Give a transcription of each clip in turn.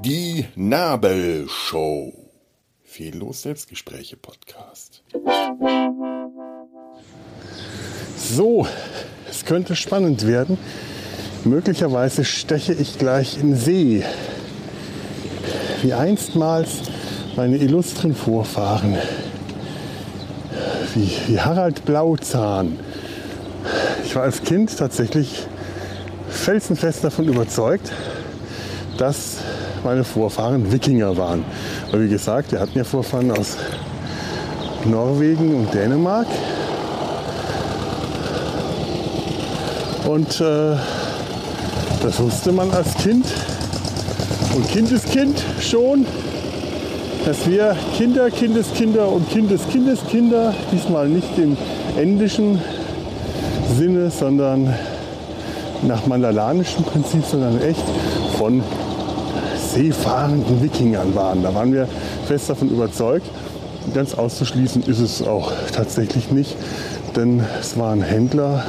Die Nabelshow. Fehllos Selbstgespräche Podcast. So, es könnte spannend werden. Möglicherweise steche ich gleich in See. Wie einstmals meine illustren Vorfahren. Wie, wie Harald Blauzahn. Ich war als Kind tatsächlich felsenfest davon überzeugt, dass meine Vorfahren Wikinger waren. Weil wie gesagt, wir hatten ja Vorfahren aus Norwegen und Dänemark. Und äh, das wusste man als Kind und Kindeskind schon, dass wir Kinder, Kindeskinder und Kindeskindeskinder, diesmal nicht im endischen Sinne, sondern nach mandalanischen Prinzip, sondern echt von seefahrenden Wikingern waren. Da waren wir fest davon überzeugt. Ganz auszuschließen ist es auch tatsächlich nicht, denn es waren Händler,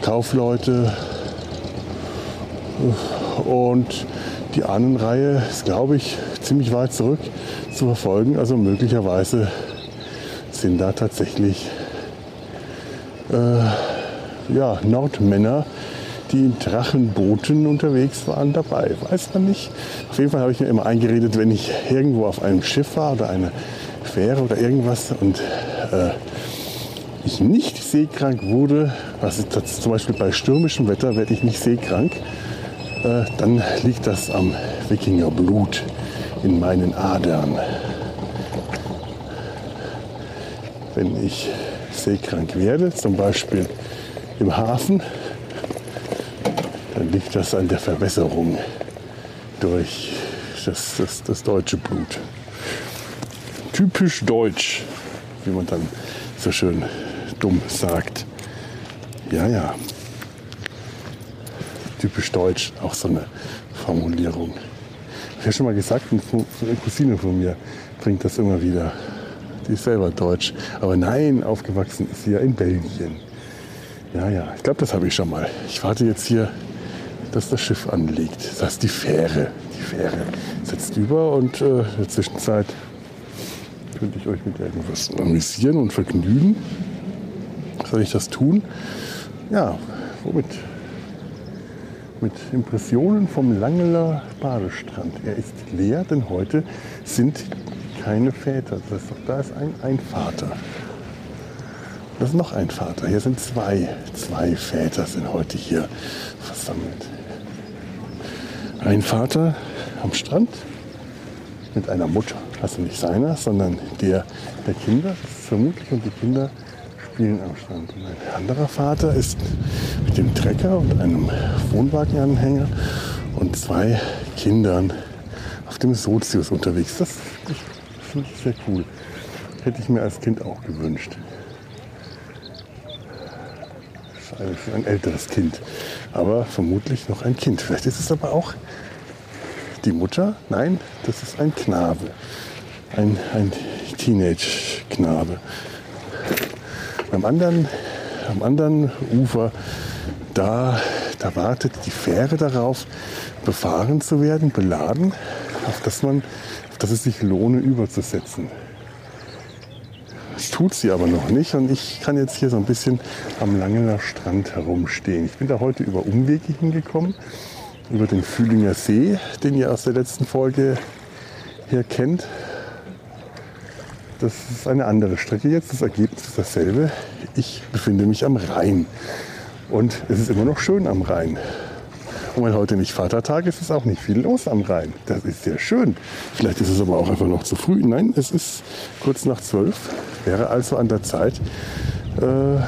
Kaufleute und die Ahnenreihe ist, glaube ich, ziemlich weit zurück zu verfolgen. Also möglicherweise sind da tatsächlich äh, ja, Nordmänner die in Drachenbooten unterwegs waren, dabei. Weiß man nicht. Auf jeden Fall habe ich mir immer eingeredet, wenn ich irgendwo auf einem Schiff war oder eine Fähre oder irgendwas und äh, ich nicht seekrank wurde, was zum Beispiel bei stürmischem Wetter werde ich nicht seekrank, äh, dann liegt das am Wikingerblut in meinen Adern. Wenn ich seekrank werde, zum Beispiel im Hafen, dann liegt das an der Verwässerung durch das, das, das deutsche Blut. Typisch deutsch, wie man dann so schön dumm sagt. Ja, ja. Typisch deutsch, auch so eine Formulierung. Ich habe schon mal gesagt, eine Cousine von mir bringt das immer wieder. Die ist selber deutsch. Aber nein, aufgewachsen ist sie ja in Belgien. Ja, ja, ich glaube, das habe ich schon mal. Ich warte jetzt hier dass das Schiff anlegt. Das heißt die Fähre. Die Fähre setzt über und äh, in der Zwischenzeit könnte ich euch mit irgendwas amüsieren und vergnügen. Soll ich das tun? Ja, womit? Mit Impressionen vom Langeler Badestrand. Er ist leer, denn heute sind keine Väter. Das heißt, da ist ein, ein Vater. Das ist noch ein Vater. Hier sind zwei. Zwei Väter sind heute hier versammelt. Ein Vater am Strand mit einer Mutter, also nicht seiner, sondern der der Kinder, vermutlich, und die Kinder spielen am Strand. Und ein anderer Vater ist mit dem Trecker und einem Wohnwagenanhänger und zwei Kindern auf dem Sozius unterwegs. Das, das finde ich sehr cool. Hätte ich mir als Kind auch gewünscht. Das ist eigentlich ein älteres Kind aber vermutlich noch ein Kind. Vielleicht ist es aber auch die Mutter. Nein, das ist ein Knabe, ein, ein Teenage-Knabe. Am anderen, am anderen Ufer, da, da wartet die Fähre darauf, befahren zu werden, beladen, auf das, man, auf das es sich lohne, überzusetzen. Das tut sie aber noch nicht und ich kann jetzt hier so ein bisschen am Langener Strand herumstehen. Ich bin da heute über Umwege hingekommen, über den Fühlinger See, den ihr aus der letzten Folge hier kennt. Das ist eine andere Strecke jetzt, das Ergebnis ist dasselbe. Ich befinde mich am Rhein und es ist immer noch schön am Rhein. Und weil heute nicht Vatertag ist, ist auch nicht viel los am Rhein. Das ist sehr schön. Vielleicht ist es aber auch einfach noch zu früh. Nein, es ist kurz nach zwölf. Wäre also an der Zeit. Äh,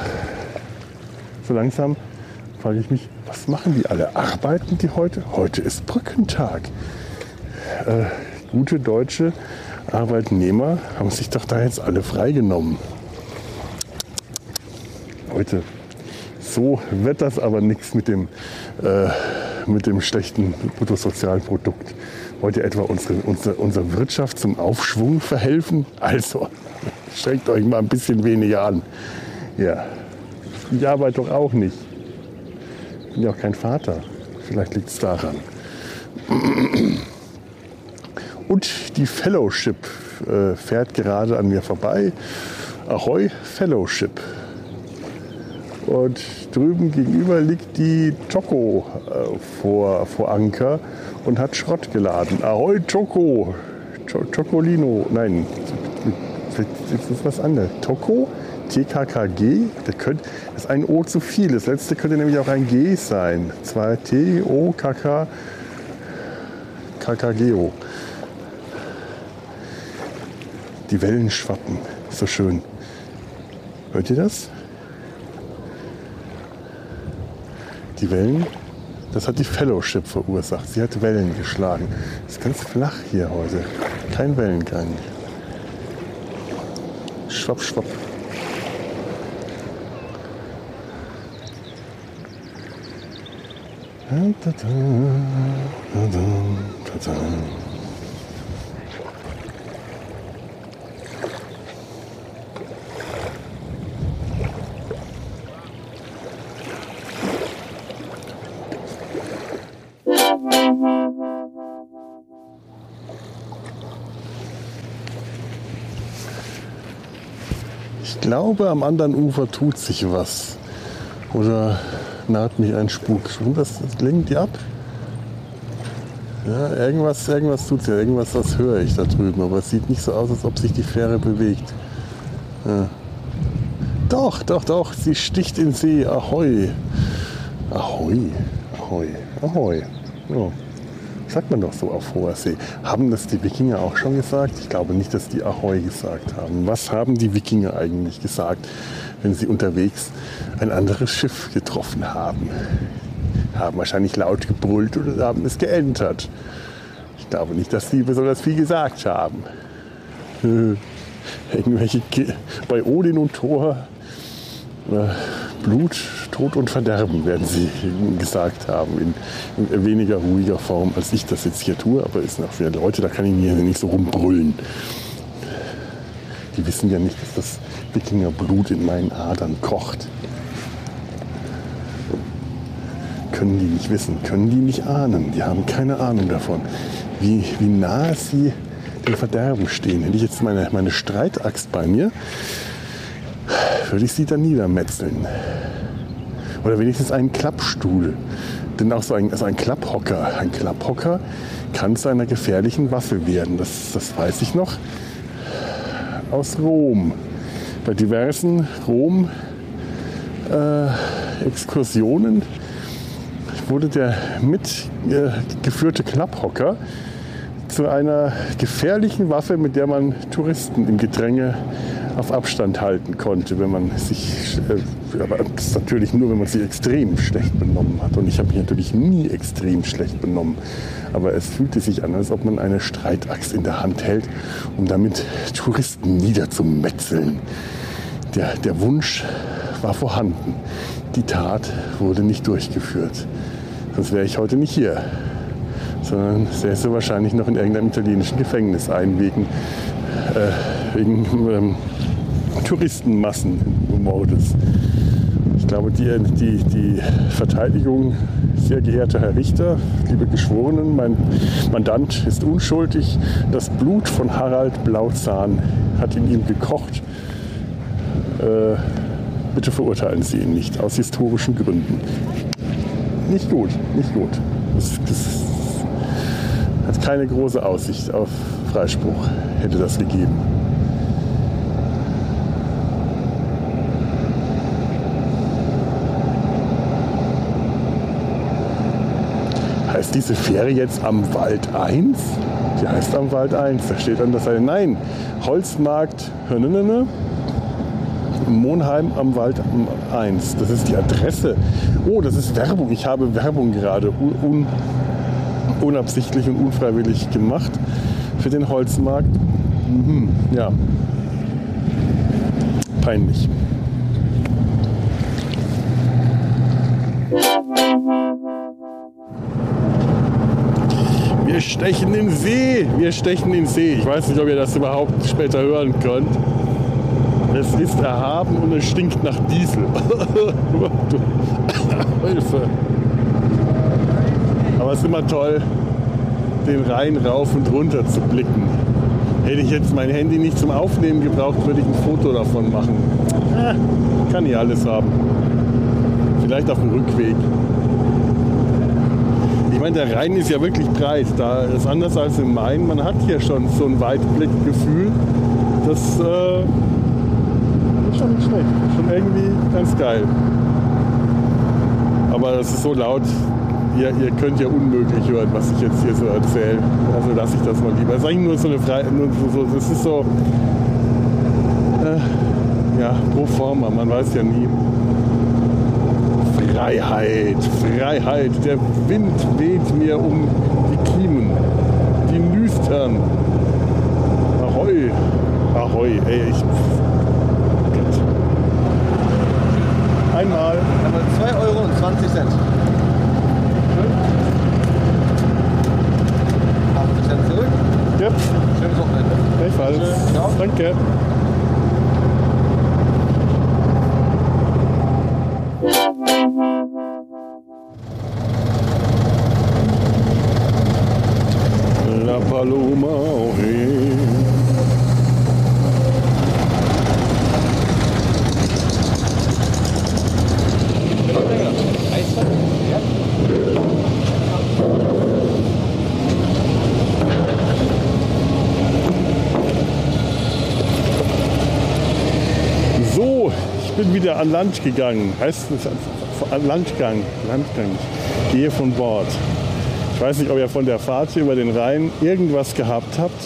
so langsam frage ich mich, was machen die alle? Arbeiten die heute? Heute ist Brückentag. Äh, gute deutsche Arbeitnehmer haben sich doch da jetzt alle freigenommen. Heute. So wird das aber nichts mit dem äh, mit dem schlechten Bruttosozialprodukt heute etwa unsere, unsere, unsere Wirtschaft zum Aufschwung verhelfen? Also, strengt euch mal ein bisschen weniger an. Ja, Die Arbeit doch auch nicht. Ich bin ja auch kein Vater. Vielleicht liegt es daran. Und die Fellowship äh, fährt gerade an mir vorbei. Ahoi Fellowship. Und drüben gegenüber liegt die Choco äh, vor, vor Anker und hat Schrott geladen. Ahoi Choco. Chocolino. Nein, das ist was anderes. Toko? TKKG? Das, könnte, das ist ein O zu viel. Das letzte könnte nämlich auch ein G sein. Zwei T, O, K, K, KKGO. Die Wellen schwappen. So schön. Hört ihr das? Die Wellen, das hat die Fellowship verursacht. Sie hat Wellen geschlagen. Es ist ganz flach hier heute. Kein Wellengang. Schwapp, schwapp. Da, da, da, da, da. Ich glaube, am anderen Ufer tut sich was. Oder naht mich ein Spuk. Das, das lenkt die ab. Ja, irgendwas, irgendwas tut ja, irgendwas, das höre ich da drüben, aber es sieht nicht so aus, als ob sich die Fähre bewegt. Ja. Doch, doch, doch, sie sticht in See. Ahoi. Ahoi. Ahoi. Ahoi. Ja. Sagt man doch so auf hoher See. Haben das die Wikinger auch schon gesagt? Ich glaube nicht, dass die Ahoi gesagt haben. Was haben die Wikinger eigentlich gesagt, wenn sie unterwegs ein anderes Schiff getroffen haben? Haben wahrscheinlich laut gebrüllt oder haben es geentert. Ich glaube nicht, dass sie besonders viel gesagt haben. Irgendwelche bei Odin und Thor äh, Blut, Tod und Verderben, werden sie gesagt haben, in, in, weniger ruhiger Form, als ich das jetzt hier tue. Aber es sind auch viele Leute, da kann ich mir nicht so rumbrüllen. Die wissen ja nicht, dass das Wikingerblut in meinen Adern kocht. Können die nicht wissen, können die nicht ahnen. Die haben keine Ahnung davon, wie, wie nah sie dem Verderben stehen. Hätte ich jetzt meine, meine Streitaxt bei mir, würde ich sie dann niedermetzeln. Oder wenigstens einen Klappstuhl. Denn auch so ein, also ein Klapphocker. Ein Klapphocker kann zu einer gefährlichen Waffe werden. Das, das weiß ich noch aus Rom. Bei diversen Rom-Exkursionen äh, wurde der mitgeführte äh, Klapphocker zu einer gefährlichen Waffe, mit der man Touristen im Gedränge auf Abstand halten konnte, wenn man sich, äh, aber das ist natürlich nur, wenn man sich extrem schlecht benommen hat. Und ich habe mich natürlich nie extrem schlecht benommen. Aber es fühlte sich an, als ob man eine Streitaxt in der Hand hält, um damit Touristen niederzumetzeln. Der, der Wunsch war vorhanden. Die Tat wurde nicht durchgeführt. Sonst wäre ich heute nicht hier sondern säße wahrscheinlich noch in irgendeinem italienischen Gefängnis ein wegen, äh, wegen ähm, Touristenmassenmordes. Ich glaube, die, die, die Verteidigung, sehr geehrter Herr Richter, liebe Geschworenen, mein Mandant ist unschuldig. Das Blut von Harald Blauzahn hat in ihm gekocht. Äh, bitte verurteilen Sie ihn nicht, aus historischen Gründen. Nicht gut, nicht gut. Das, das hat keine große Aussicht auf Freispruch, hätte das gegeben. Heißt diese Fähre jetzt am Wald 1? Die heißt am Wald 1. Da steht an der Seite, nein, Holzmarkt Hörnene, Monheim am Wald 1. Das ist die Adresse. Oh, das ist Werbung. Ich habe Werbung gerade un unabsichtlich und unfreiwillig gemacht für den Holzmarkt. Mhm, ja, peinlich. Stechen den See. Wir stechen in den See. Ich weiß nicht, ob ihr das überhaupt später hören könnt. Es ist erhaben und es stinkt nach Diesel. Hilfe. Aber es ist immer toll, den Rhein rauf und runter zu blicken. Hätte ich jetzt mein Handy nicht zum Aufnehmen gebraucht, würde ich ein Foto davon machen. Ah, kann ich alles haben. Vielleicht auf dem Rückweg. Ich meine, der Rhein ist ja wirklich breit. Da ist anders als im Main. Man hat hier schon so ein Weitblickgefühl. Das äh, ist schon nicht schlecht. Schon irgendwie ganz geil. Aber es ist so laut, ihr, ihr könnt ja unmöglich hören, was ich jetzt hier so erzähle. Also lasse ich das mal lieber. Es ist eigentlich nur so eine Freiheit. So, das ist so. Äh, ja, pro forma, man weiß ja nie. Freiheit, Freiheit. Der Wind weht mir um die Kiemen, die Nüstern. Ahoi, ahoi, ey, ich. Gott. Einmal. Einmal 2 Euro und 20 Cent. 80 Cent zurück. Ja, Schönes Wochenende. gleichfalls. Schön, ciao. Danke. An Land gegangen. Heißt es an Landgang? Landgang. Gehe von Bord. Ich weiß nicht, ob ihr von der Fahrt hier über den Rhein irgendwas gehabt habt.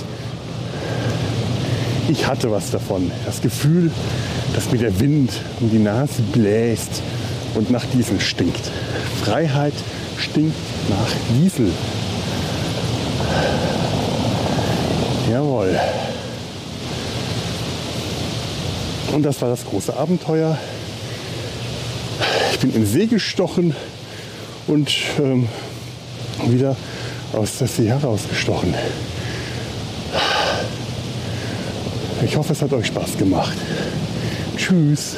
Ich hatte was davon. Das Gefühl, dass mir der Wind um die Nase bläst und nach Diesel stinkt. Freiheit stinkt nach Diesel. Jawohl. Und das war das große Abenteuer. Ich bin in See gestochen und ähm, wieder aus der See herausgestochen. Ich hoffe, es hat euch Spaß gemacht. Tschüss.